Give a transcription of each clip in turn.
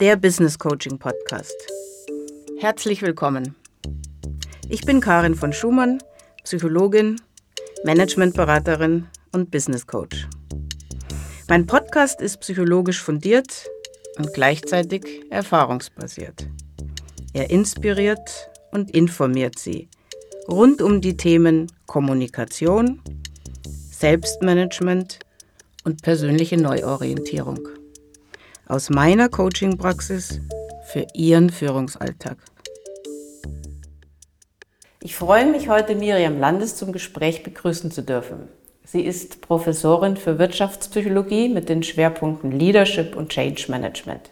der Business Coaching Podcast. Herzlich willkommen. Ich bin Karin von Schumann, Psychologin, Managementberaterin und Business Coach. Mein Podcast ist psychologisch fundiert und gleichzeitig erfahrungsbasiert. Er inspiriert und informiert Sie rund um die Themen Kommunikation, Selbstmanagement und persönliche Neuorientierung. Aus meiner Coaching-Praxis für Ihren Führungsalltag. Ich freue mich, heute Miriam Landes zum Gespräch begrüßen zu dürfen. Sie ist Professorin für Wirtschaftspsychologie mit den Schwerpunkten Leadership und Change Management.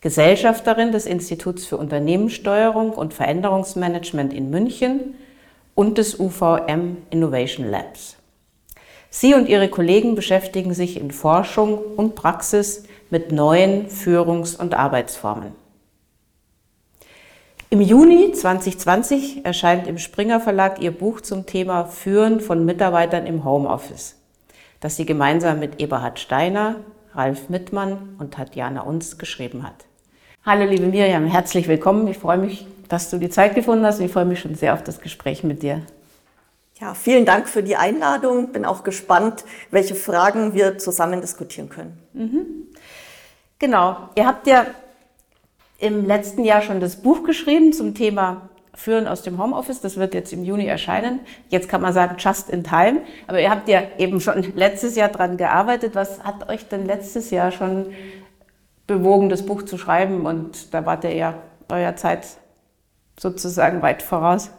Gesellschafterin des Instituts für Unternehmenssteuerung und Veränderungsmanagement in München und des UVM Innovation Labs. Sie und ihre Kollegen beschäftigen sich in Forschung und Praxis mit neuen Führungs- und Arbeitsformen. Im Juni 2020 erscheint im Springer Verlag ihr Buch zum Thema Führen von Mitarbeitern im Homeoffice, das sie gemeinsam mit Eberhard Steiner, Ralf Mittmann und Tatjana Uns geschrieben hat. Hallo liebe Miriam, herzlich willkommen. Ich freue mich, dass du die Zeit gefunden hast und ich freue mich schon sehr auf das Gespräch mit dir. Ja, vielen Dank für die Einladung. Bin auch gespannt, welche Fragen wir zusammen diskutieren können. Mhm. Genau. Ihr habt ja im letzten Jahr schon das Buch geschrieben zum Thema Führen aus dem Homeoffice. Das wird jetzt im Juni erscheinen. Jetzt kann man sagen, just in time. Aber ihr habt ja eben schon letztes Jahr dran gearbeitet. Was hat euch denn letztes Jahr schon bewogen, das Buch zu schreiben? Und da wart ihr ja eurer Zeit sozusagen weit voraus.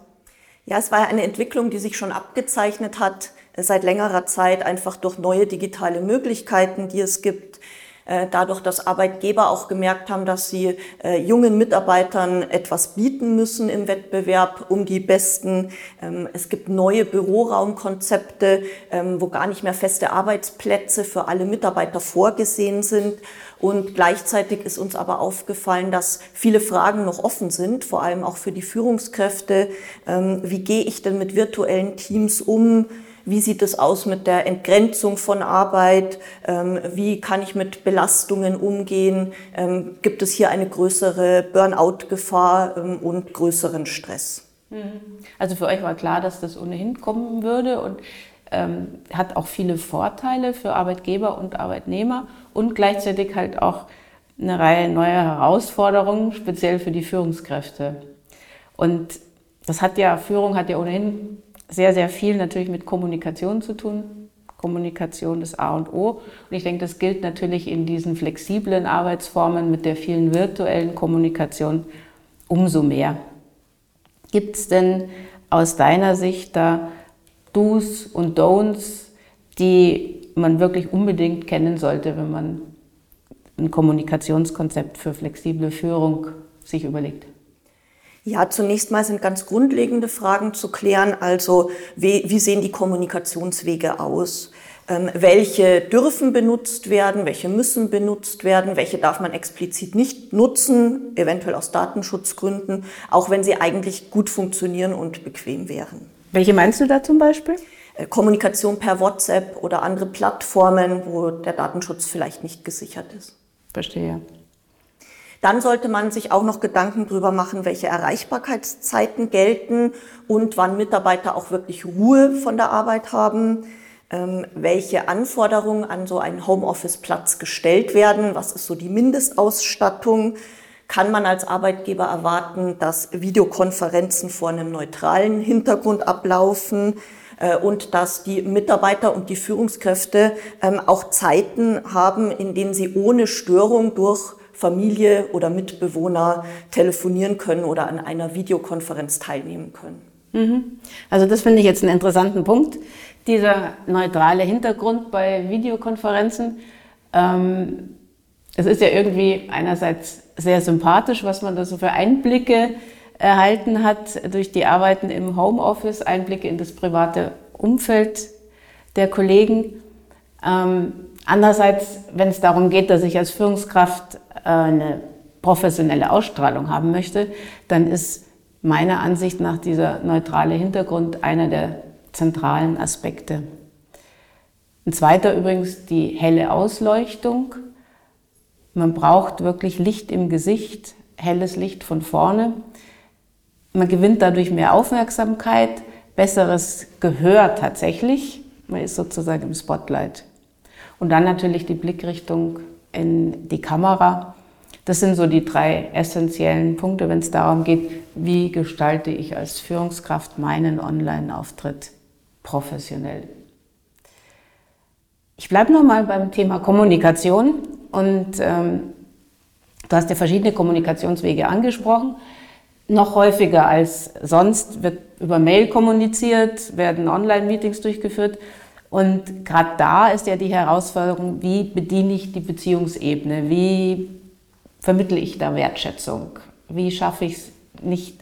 Ja, es war eine Entwicklung, die sich schon abgezeichnet hat seit längerer Zeit, einfach durch neue digitale Möglichkeiten, die es gibt. Äh, dadurch, dass Arbeitgeber auch gemerkt haben, dass sie äh, jungen Mitarbeitern etwas bieten müssen im Wettbewerb um die Besten. Ähm, es gibt neue Büroraumkonzepte, ähm, wo gar nicht mehr feste Arbeitsplätze für alle Mitarbeiter vorgesehen sind. Und gleichzeitig ist uns aber aufgefallen, dass viele Fragen noch offen sind, vor allem auch für die Führungskräfte. Ähm, wie gehe ich denn mit virtuellen Teams um? Wie sieht es aus mit der Entgrenzung von Arbeit? Ähm, wie kann ich mit Belastungen umgehen? Ähm, gibt es hier eine größere Burnout-Gefahr ähm, und größeren Stress? Mhm. Also für euch war klar, dass das ohnehin kommen würde und ähm, hat auch viele Vorteile für Arbeitgeber und Arbeitnehmer und gleichzeitig halt auch eine Reihe neuer Herausforderungen, speziell für die Führungskräfte. Und das hat ja, Führung hat ja ohnehin sehr, sehr viel natürlich mit Kommunikation zu tun. Kommunikation ist A und O. Und ich denke, das gilt natürlich in diesen flexiblen Arbeitsformen mit der vielen virtuellen Kommunikation umso mehr. Gibt es denn aus deiner Sicht da Do's und Don'ts, die man wirklich unbedingt kennen sollte, wenn man ein Kommunikationskonzept für flexible Führung sich überlegt? Ja, zunächst mal sind ganz grundlegende Fragen zu klären. Also wie, wie sehen die Kommunikationswege aus? Ähm, welche dürfen benutzt werden, welche müssen benutzt werden, welche darf man explizit nicht nutzen, eventuell aus Datenschutzgründen, auch wenn sie eigentlich gut funktionieren und bequem wären. Welche meinst du da zum Beispiel? Äh, Kommunikation per WhatsApp oder andere Plattformen, wo der Datenschutz vielleicht nicht gesichert ist. Verstehe. Dann sollte man sich auch noch Gedanken darüber machen, welche Erreichbarkeitszeiten gelten und wann Mitarbeiter auch wirklich Ruhe von der Arbeit haben, ähm, welche Anforderungen an so einen Homeoffice-Platz gestellt werden, was ist so die Mindestausstattung, kann man als Arbeitgeber erwarten, dass Videokonferenzen vor einem neutralen Hintergrund ablaufen äh, und dass die Mitarbeiter und die Führungskräfte ähm, auch Zeiten haben, in denen sie ohne Störung durch Familie oder Mitbewohner telefonieren können oder an einer Videokonferenz teilnehmen können. Mhm. Also das finde ich jetzt einen interessanten Punkt, dieser neutrale Hintergrund bei Videokonferenzen. Ähm, es ist ja irgendwie einerseits sehr sympathisch, was man da so für Einblicke erhalten hat durch die Arbeiten im Homeoffice, Einblicke in das private Umfeld der Kollegen. Ähm, andererseits, wenn es darum geht, dass ich als Führungskraft eine professionelle Ausstrahlung haben möchte, dann ist meiner Ansicht nach dieser neutrale Hintergrund einer der zentralen Aspekte. Ein zweiter übrigens die helle Ausleuchtung. Man braucht wirklich Licht im Gesicht, helles Licht von vorne. Man gewinnt dadurch mehr Aufmerksamkeit, besseres Gehör tatsächlich. Man ist sozusagen im Spotlight. Und dann natürlich die Blickrichtung in die Kamera. Das sind so die drei essentiellen Punkte, wenn es darum geht, wie gestalte ich als Führungskraft meinen Online-Auftritt professionell. Ich bleibe nochmal beim Thema Kommunikation und ähm, du hast ja verschiedene Kommunikationswege angesprochen. Noch häufiger als sonst wird über Mail kommuniziert, werden Online-Meetings durchgeführt. Und gerade da ist ja die Herausforderung, wie bediene ich die Beziehungsebene, wie vermittle ich da Wertschätzung, wie schaffe ich es nicht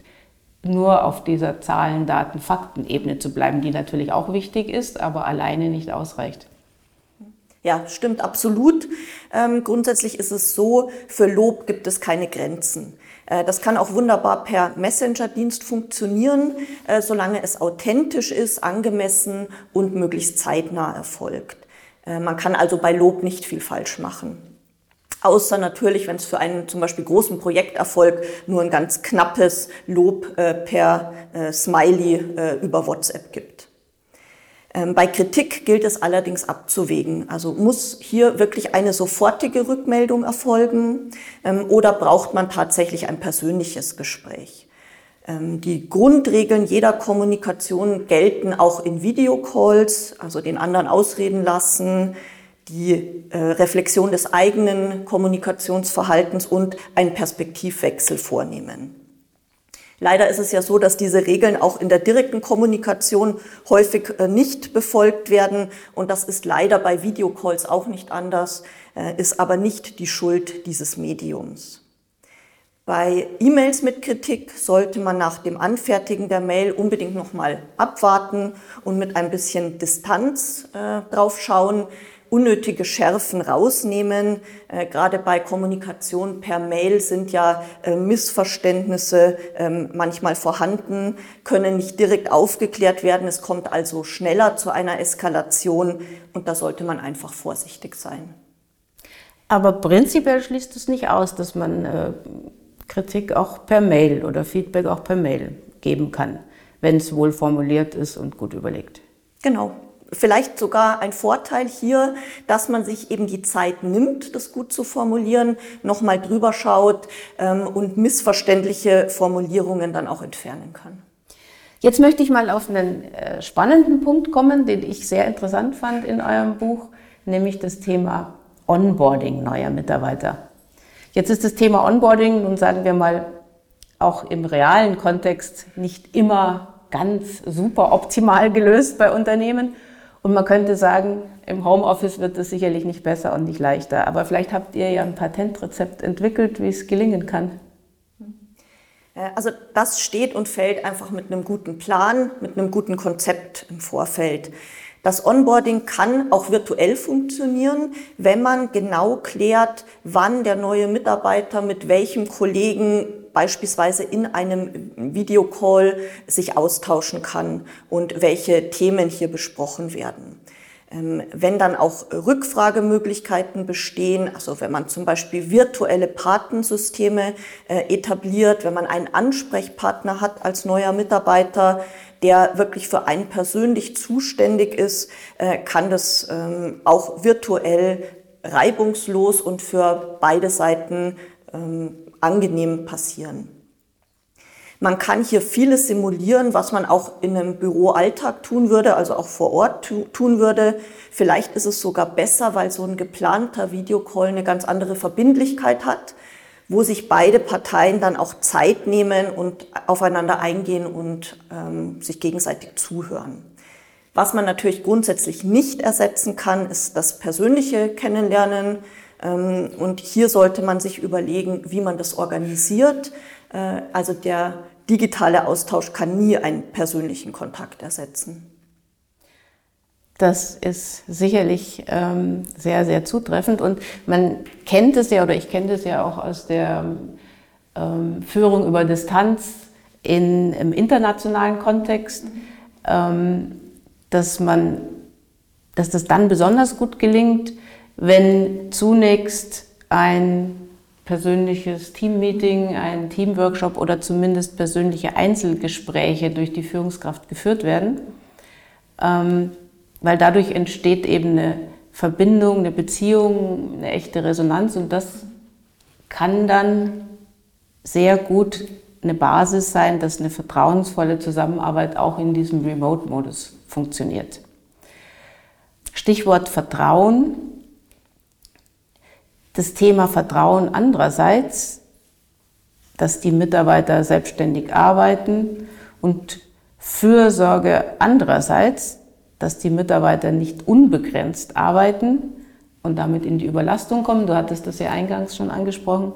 nur auf dieser Zahlen, Daten, Fakten-Ebene zu bleiben, die natürlich auch wichtig ist, aber alleine nicht ausreicht. Ja, stimmt absolut. Ähm, grundsätzlich ist es so, für Lob gibt es keine Grenzen. Äh, das kann auch wunderbar per Messenger-Dienst funktionieren, äh, solange es authentisch ist, angemessen und möglichst zeitnah erfolgt. Äh, man kann also bei Lob nicht viel falsch machen. Außer natürlich, wenn es für einen zum Beispiel großen Projekterfolg nur ein ganz knappes Lob per Smiley über WhatsApp gibt. Ähm, bei Kritik gilt es allerdings abzuwägen. Also muss hier wirklich eine sofortige Rückmeldung erfolgen ähm, oder braucht man tatsächlich ein persönliches Gespräch? Ähm, die Grundregeln jeder Kommunikation gelten auch in Videocalls, also den anderen ausreden lassen, die äh, Reflexion des eigenen Kommunikationsverhaltens und einen Perspektivwechsel vornehmen. Leider ist es ja so, dass diese Regeln auch in der direkten Kommunikation häufig äh, nicht befolgt werden. Und das ist leider bei Videocalls auch nicht anders, äh, ist aber nicht die Schuld dieses Mediums. Bei E-Mails mit Kritik sollte man nach dem Anfertigen der Mail unbedingt nochmal abwarten und mit ein bisschen Distanz äh, drauf schauen, unnötige Schärfen rausnehmen. Äh, gerade bei Kommunikation per Mail sind ja äh, Missverständnisse äh, manchmal vorhanden, können nicht direkt aufgeklärt werden. Es kommt also schneller zu einer Eskalation und da sollte man einfach vorsichtig sein. Aber prinzipiell schließt es nicht aus, dass man äh, Kritik auch per Mail oder Feedback auch per Mail geben kann, wenn es wohl formuliert ist und gut überlegt. Genau, vielleicht sogar ein Vorteil hier, dass man sich eben die Zeit nimmt, das gut zu formulieren, nochmal drüber schaut ähm, und missverständliche Formulierungen dann auch entfernen kann. Jetzt möchte ich mal auf einen äh, spannenden Punkt kommen, den ich sehr interessant fand in eurem Buch, nämlich das Thema Onboarding neuer Mitarbeiter. Jetzt ist das Thema Onboarding, nun sagen wir mal, auch im realen Kontext nicht immer ganz super optimal gelöst bei Unternehmen. Und man könnte sagen, im Homeoffice wird es sicherlich nicht besser und nicht leichter. Aber vielleicht habt ihr ja ein Patentrezept entwickelt, wie es gelingen kann. Äh, also das steht und fällt einfach mit einem guten Plan, mit einem guten Konzept im Vorfeld. Das Onboarding kann auch virtuell funktionieren, wenn man genau klärt, wann der neue Mitarbeiter mit welchem Kollegen beispielsweise in einem Videocall sich austauschen kann und welche Themen hier besprochen werden. Ähm, wenn dann auch Rückfragemöglichkeiten bestehen, also wenn man zum Beispiel virtuelle Patensysteme äh, etabliert, wenn man einen Ansprechpartner hat als neuer Mitarbeiter, der wirklich für einen persönlich zuständig ist, äh, kann das ähm, auch virtuell reibungslos und für beide Seiten ähm, angenehm passieren. Man kann hier vieles simulieren, was man auch in einem Büroalltag tun würde, also auch vor Ort tun würde. Vielleicht ist es sogar besser, weil so ein geplanter Videocall eine ganz andere Verbindlichkeit hat wo sich beide Parteien dann auch Zeit nehmen und aufeinander eingehen und ähm, sich gegenseitig zuhören. Was man natürlich grundsätzlich nicht ersetzen kann, ist das persönliche Kennenlernen. Ähm, und hier sollte man sich überlegen, wie man das organisiert. Äh, also der digitale Austausch kann nie einen persönlichen Kontakt ersetzen. Das ist sicherlich ähm, sehr, sehr zutreffend. Und man kennt es ja, oder ich kenne es ja auch aus der ähm, Führung über Distanz in, im internationalen Kontext, ähm, dass man, dass das dann besonders gut gelingt, wenn zunächst ein persönliches Teammeeting, ein Teamworkshop oder zumindest persönliche Einzelgespräche durch die Führungskraft geführt werden, ähm, weil dadurch entsteht eben eine Verbindung, eine Beziehung, eine echte Resonanz und das kann dann sehr gut eine Basis sein, dass eine vertrauensvolle Zusammenarbeit auch in diesem Remote-Modus funktioniert. Stichwort Vertrauen das Thema Vertrauen andererseits, dass die Mitarbeiter selbstständig arbeiten und Fürsorge andererseits, dass die Mitarbeiter nicht unbegrenzt arbeiten und damit in die Überlastung kommen. Du hattest das ja eingangs schon angesprochen.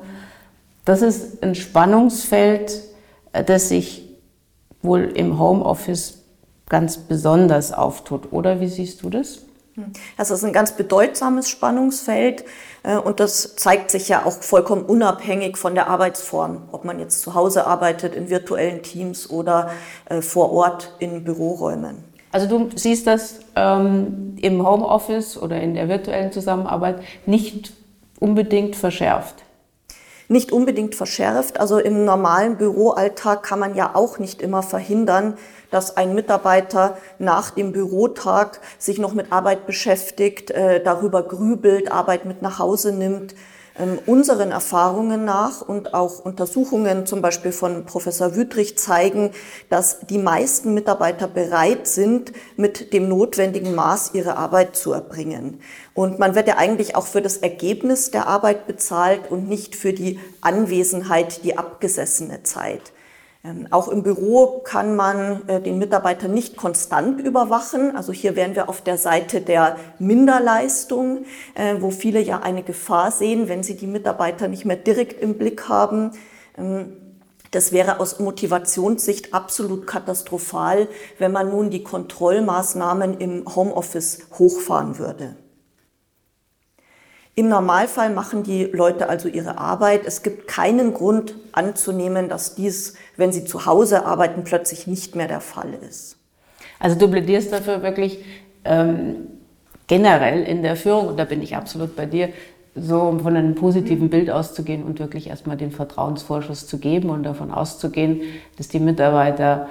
Das ist ein Spannungsfeld, das sich wohl im Homeoffice ganz besonders auftut. Oder wie siehst du das? Das ist ein ganz bedeutsames Spannungsfeld äh, und das zeigt sich ja auch vollkommen unabhängig von der Arbeitsform, ob man jetzt zu Hause arbeitet, in virtuellen Teams oder äh, vor Ort in Büroräumen. Also du siehst das ähm, im Homeoffice oder in der virtuellen Zusammenarbeit nicht unbedingt verschärft nicht unbedingt verschärft. Also im normalen Büroalltag kann man ja auch nicht immer verhindern, dass ein Mitarbeiter nach dem Bürotag sich noch mit Arbeit beschäftigt, äh, darüber grübelt, Arbeit mit nach Hause nimmt. Ähm, unseren Erfahrungen nach und auch Untersuchungen zum Beispiel von Professor Wüttrich zeigen, dass die meisten Mitarbeiter bereit sind, mit dem notwendigen Maß ihre Arbeit zu erbringen. Und man wird ja eigentlich auch für das Ergebnis der Arbeit bezahlt und nicht für die Anwesenheit, die abgesessene Zeit. Ähm, auch im Büro kann man äh, den Mitarbeiter nicht konstant überwachen. Also hier wären wir auf der Seite der Minderleistung, äh, wo viele ja eine Gefahr sehen, wenn sie die Mitarbeiter nicht mehr direkt im Blick haben. Ähm, das wäre aus Motivationssicht absolut katastrophal, wenn man nun die Kontrollmaßnahmen im Homeoffice hochfahren würde. Im Normalfall machen die Leute also ihre Arbeit. Es gibt keinen Grund anzunehmen, dass dies, wenn sie zu Hause arbeiten, plötzlich nicht mehr der Fall ist. Also du plädierst dafür wirklich ähm, generell in der Führung, und da bin ich absolut bei dir, so von einem positiven Bild auszugehen und wirklich erstmal den Vertrauensvorschuss zu geben und davon auszugehen, dass die Mitarbeiter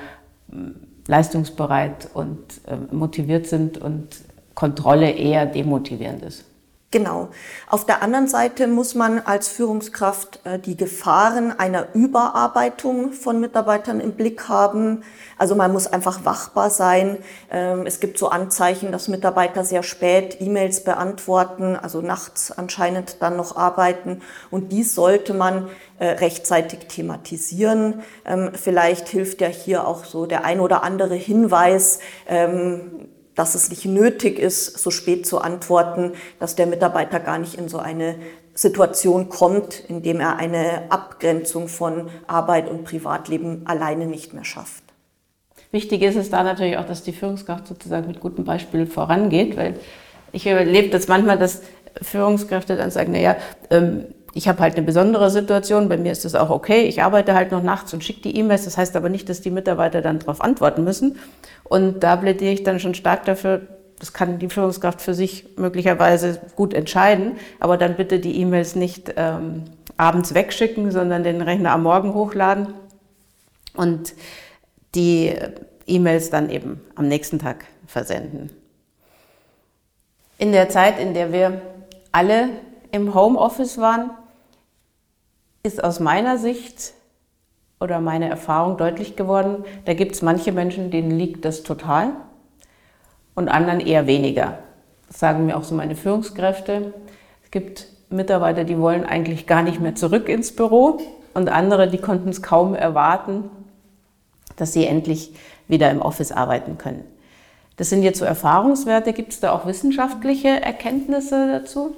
ähm, leistungsbereit und äh, motiviert sind und Kontrolle eher demotivierend ist. Genau. Auf der anderen Seite muss man als Führungskraft äh, die Gefahren einer Überarbeitung von Mitarbeitern im Blick haben. Also man muss einfach wachbar sein. Ähm, es gibt so Anzeichen, dass Mitarbeiter sehr spät E-Mails beantworten, also nachts anscheinend dann noch arbeiten. Und dies sollte man äh, rechtzeitig thematisieren. Ähm, vielleicht hilft ja hier auch so der ein oder andere Hinweis, ähm, dass es nicht nötig ist, so spät zu antworten, dass der Mitarbeiter gar nicht in so eine Situation kommt, in dem er eine Abgrenzung von Arbeit und Privatleben alleine nicht mehr schafft. Wichtig ist es da natürlich auch, dass die Führungskraft sozusagen mit gutem Beispiel vorangeht, weil ich erlebe das manchmal, dass Führungskräfte dann sagen, naja, ähm, ich habe halt eine besondere Situation, bei mir ist das auch okay, ich arbeite halt noch nachts und schicke die E-Mails, das heißt aber nicht, dass die Mitarbeiter dann darauf antworten müssen. Und da plädiere ich dann schon stark dafür, das kann die Führungskraft für sich möglicherweise gut entscheiden, aber dann bitte die E-Mails nicht ähm, abends wegschicken, sondern den Rechner am Morgen hochladen und die E-Mails dann eben am nächsten Tag versenden. In der Zeit, in der wir alle im Homeoffice waren, ist aus meiner Sicht oder meiner Erfahrung deutlich geworden, da gibt es manche Menschen, denen liegt das total und anderen eher weniger. Das sagen mir auch so meine Führungskräfte. Es gibt Mitarbeiter, die wollen eigentlich gar nicht mehr zurück ins Büro und andere, die konnten es kaum erwarten, dass sie endlich wieder im Office arbeiten können. Das sind jetzt so Erfahrungswerte. Gibt es da auch wissenschaftliche Erkenntnisse dazu?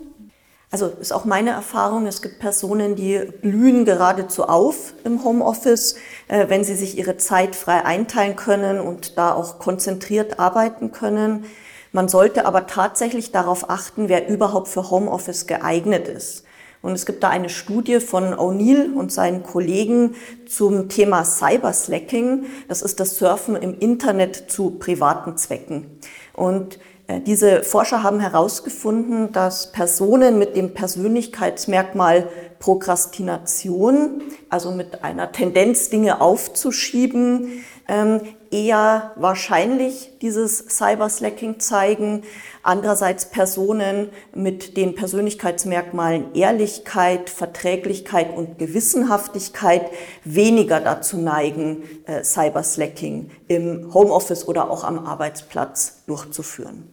Also ist auch meine Erfahrung, es gibt Personen, die blühen geradezu auf im Homeoffice, äh, wenn sie sich ihre Zeit frei einteilen können und da auch konzentriert arbeiten können. Man sollte aber tatsächlich darauf achten, wer überhaupt für Homeoffice geeignet ist. Und es gibt da eine Studie von O'Neill und seinen Kollegen zum Thema Cyberslacking. Das ist das Surfen im Internet zu privaten Zwecken. Und diese Forscher haben herausgefunden, dass Personen mit dem Persönlichkeitsmerkmal Prokrastination, also mit einer Tendenz, Dinge aufzuschieben, ähm, eher wahrscheinlich dieses Cyberslacking zeigen. Andererseits Personen mit den Persönlichkeitsmerkmalen Ehrlichkeit, Verträglichkeit und Gewissenhaftigkeit weniger dazu neigen, äh, Cyberslacking im Homeoffice oder auch am Arbeitsplatz durchzuführen.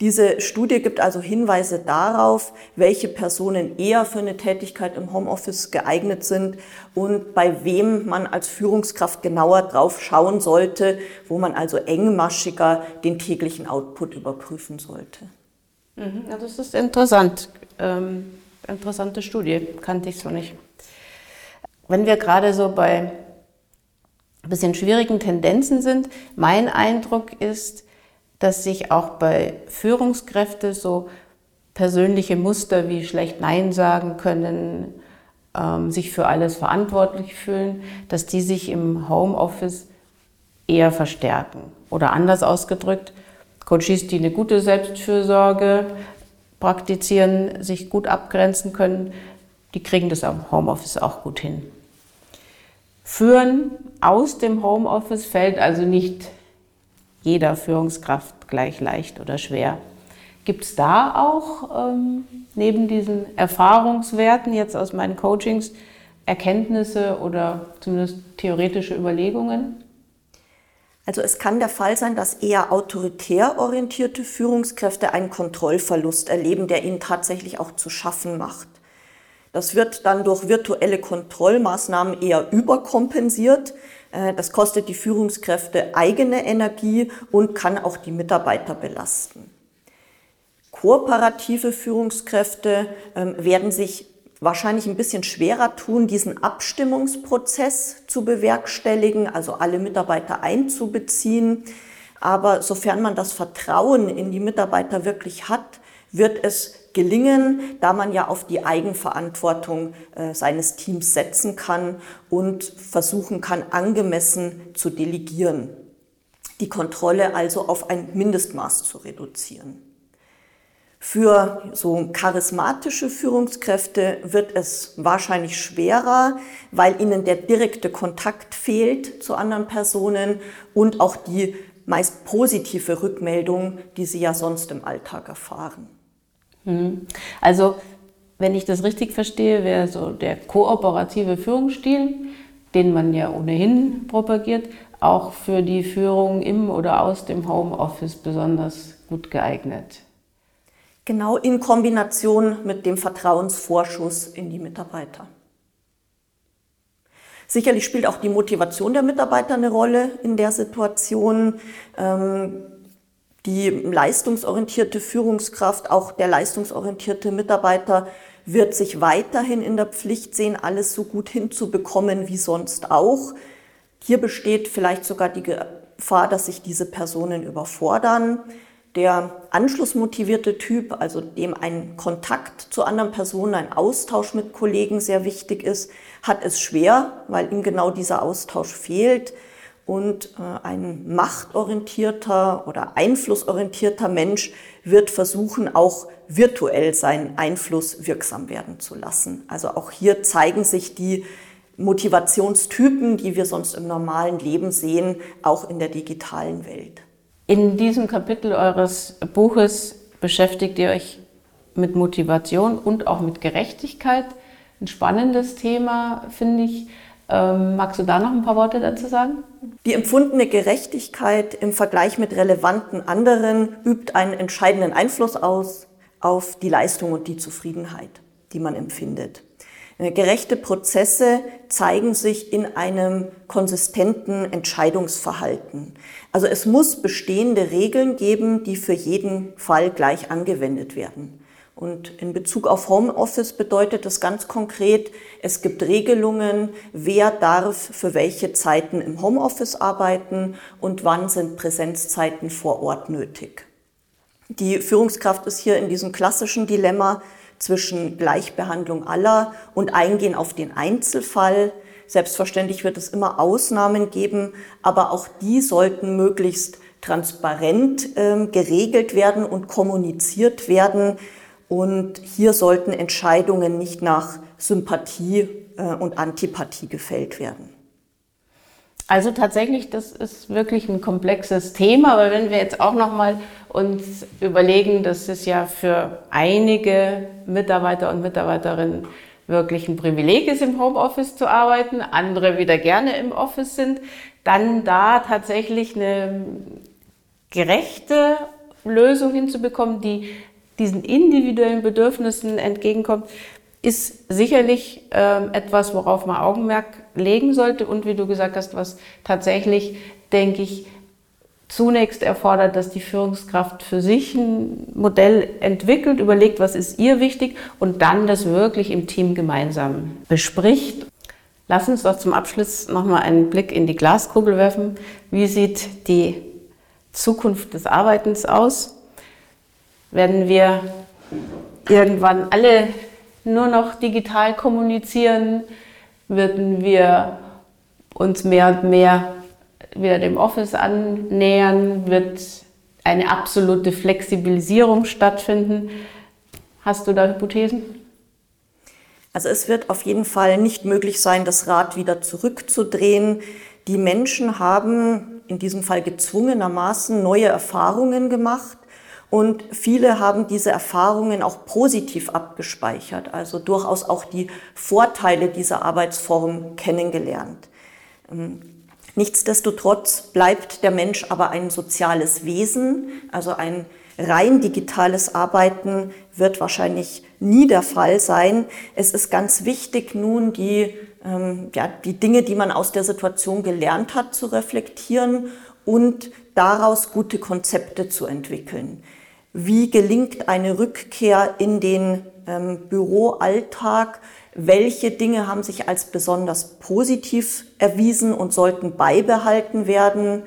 Diese Studie gibt also Hinweise darauf, welche Personen eher für eine Tätigkeit im Homeoffice geeignet sind und bei wem man als Führungskraft genauer drauf schauen sollte, wo man also engmaschiger den täglichen Output überprüfen sollte. Mhm, ja, das ist interessant. Ähm, interessante Studie, kannte ich so nicht. Wenn wir gerade so bei ein bisschen schwierigen Tendenzen sind, mein Eindruck ist, dass sich auch bei Führungskräften so persönliche Muster wie schlecht Nein sagen können, ähm, sich für alles verantwortlich fühlen, dass die sich im Homeoffice eher verstärken. Oder anders ausgedrückt, Coaches, die eine gute Selbstfürsorge praktizieren, sich gut abgrenzen können, die kriegen das am Homeoffice auch gut hin. Führen aus dem Homeoffice fällt also nicht jeder Führungskraft gleich leicht oder schwer. Gibt es da auch ähm, neben diesen Erfahrungswerten jetzt aus meinen Coachings Erkenntnisse oder zumindest theoretische Überlegungen? Also es kann der Fall sein, dass eher autoritär orientierte Führungskräfte einen Kontrollverlust erleben, der ihnen tatsächlich auch zu schaffen macht. Das wird dann durch virtuelle Kontrollmaßnahmen eher überkompensiert, äh, das kostet die Führungskräfte eigene Energie und kann auch die Mitarbeiter belasten. Kooperative Führungskräfte ähm, werden sich wahrscheinlich ein bisschen schwerer tun, diesen Abstimmungsprozess zu bewerkstelligen, also alle Mitarbeiter einzubeziehen. Aber sofern man das Vertrauen in die Mitarbeiter wirklich hat, wird es gelingen, da man ja auf die Eigenverantwortung äh, seines Teams setzen kann und versuchen kann, angemessen zu delegieren. Die Kontrolle also auf ein Mindestmaß zu reduzieren. Für so charismatische Führungskräfte wird es wahrscheinlich schwerer, weil ihnen der direkte Kontakt fehlt zu anderen Personen und auch die meist positive Rückmeldung, die sie ja sonst im Alltag erfahren. Mhm. Also, wenn ich das richtig verstehe, wäre so der kooperative Führungsstil, den man ja ohnehin propagiert, auch für die Führung im oder aus dem Homeoffice besonders gut geeignet. Genau in Kombination mit dem Vertrauensvorschuss in die Mitarbeiter. Sicherlich spielt auch die Motivation der Mitarbeiter eine Rolle in der Situation. Ähm, die leistungsorientierte Führungskraft, auch der leistungsorientierte Mitarbeiter wird sich weiterhin in der Pflicht sehen, alles so gut hinzubekommen wie sonst auch. Hier besteht vielleicht sogar die Gefahr, dass sich diese Personen überfordern. Der anschlussmotivierte Typ, also dem ein Kontakt zu anderen Personen, ein Austausch mit Kollegen sehr wichtig ist, hat es schwer, weil ihm genau dieser Austausch fehlt. Und äh, ein machtorientierter oder einflussorientierter Mensch wird versuchen, auch virtuell seinen Einfluss wirksam werden zu lassen. Also auch hier zeigen sich die Motivationstypen, die wir sonst im normalen Leben sehen, auch in der digitalen Welt. In diesem Kapitel eures Buches beschäftigt ihr euch mit Motivation und auch mit Gerechtigkeit. Ein spannendes Thema, finde ich. Ähm, magst du da noch ein paar Worte dazu sagen? Die empfundene Gerechtigkeit im Vergleich mit relevanten anderen übt einen entscheidenden Einfluss aus auf die Leistung und die Zufriedenheit, die man empfindet. Äh, gerechte Prozesse zeigen sich in einem konsistenten Entscheidungsverhalten. Also es muss bestehende Regeln geben, die für jeden Fall gleich angewendet werden. Und in Bezug auf Homeoffice bedeutet das ganz konkret, es gibt Regelungen, wer darf für welche Zeiten im Homeoffice arbeiten und wann sind Präsenzzeiten vor Ort nötig. Die Führungskraft ist hier in diesem klassischen Dilemma zwischen Gleichbehandlung aller und Eingehen auf den Einzelfall. Selbstverständlich wird es immer Ausnahmen geben, aber auch die sollten möglichst transparent äh, geregelt werden und kommuniziert werden. Und hier sollten Entscheidungen nicht nach Sympathie äh, und Antipathie gefällt werden. Also tatsächlich, das ist wirklich ein komplexes Thema, aber wenn wir jetzt auch noch mal uns überlegen, dass es ja für einige Mitarbeiter und Mitarbeiterinnen wirklich ein Privileg ist, im Homeoffice zu arbeiten, andere wieder gerne im Office sind, dann da tatsächlich eine gerechte Lösung hinzubekommen, die diesen individuellen Bedürfnissen entgegenkommt, ist sicherlich äh, etwas, worauf man Augenmerk legen sollte und wie du gesagt hast, was tatsächlich, denke ich, zunächst erfordert, dass die Führungskraft für sich ein Modell entwickelt, überlegt, was ist ihr wichtig und dann das wirklich im Team gemeinsam bespricht. Lass uns doch zum Abschluss nochmal einen Blick in die Glaskugel werfen. Wie sieht die Zukunft des Arbeitens aus? Werden wir irgendwann alle nur noch digital kommunizieren? Würden wir uns mehr und mehr wieder dem Office annähern? Wird eine absolute Flexibilisierung stattfinden? Hast du da Hypothesen? Also es wird auf jeden Fall nicht möglich sein, das Rad wieder zurückzudrehen. Die Menschen haben in diesem Fall gezwungenermaßen neue Erfahrungen gemacht und viele haben diese Erfahrungen auch positiv abgespeichert, also durchaus auch die Vorteile dieser Arbeitsform kennengelernt. Ähm, nichtsdestotrotz bleibt der Mensch aber ein soziales Wesen, also ein rein digitales Arbeiten wird wahrscheinlich nie der Fall sein. Es ist ganz wichtig, nun die, ähm, ja, die Dinge, die man aus der Situation gelernt hat, zu reflektieren und daraus gute Konzepte zu entwickeln. Wie gelingt eine Rückkehr in den ähm, Büroalltag? Welche Dinge haben sich als besonders positiv erwiesen und sollten beibehalten werden?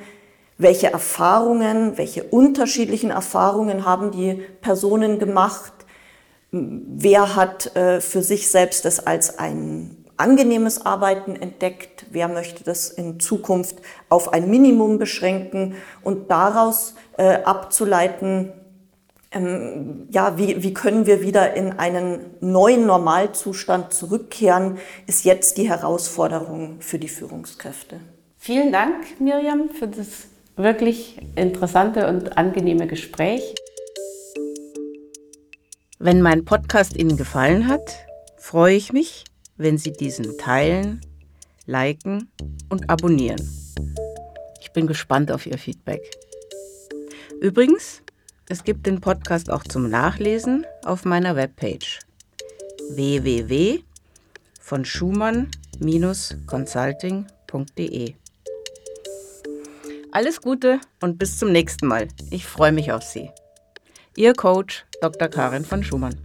Welche Erfahrungen, welche unterschiedlichen Erfahrungen haben die Personen gemacht? Wer hat äh, für sich selbst das als ein angenehmes Arbeiten entdeckt? Wer möchte das in Zukunft auf ein Minimum beschränken und daraus äh, abzuleiten, ähm, ja, wie, wie können wir wieder in einen neuen Normalzustand zurückkehren, ist jetzt die Herausforderung für die Führungskräfte. Vielen Dank, Miriam, für das wirklich interessante und angenehme Gespräch. Wenn mein Podcast Ihnen gefallen hat, freue ich mich, wenn Sie diesen teilen, liken und abonnieren. Ich bin gespannt auf Ihr Feedback. Übrigens, es gibt den Podcast auch zum Nachlesen auf meiner Webpage www von schumann-consulting.de. Alles Gute und bis zum nächsten Mal. Ich freue mich auf Sie. Ihr Coach Dr. Karin von Schumann.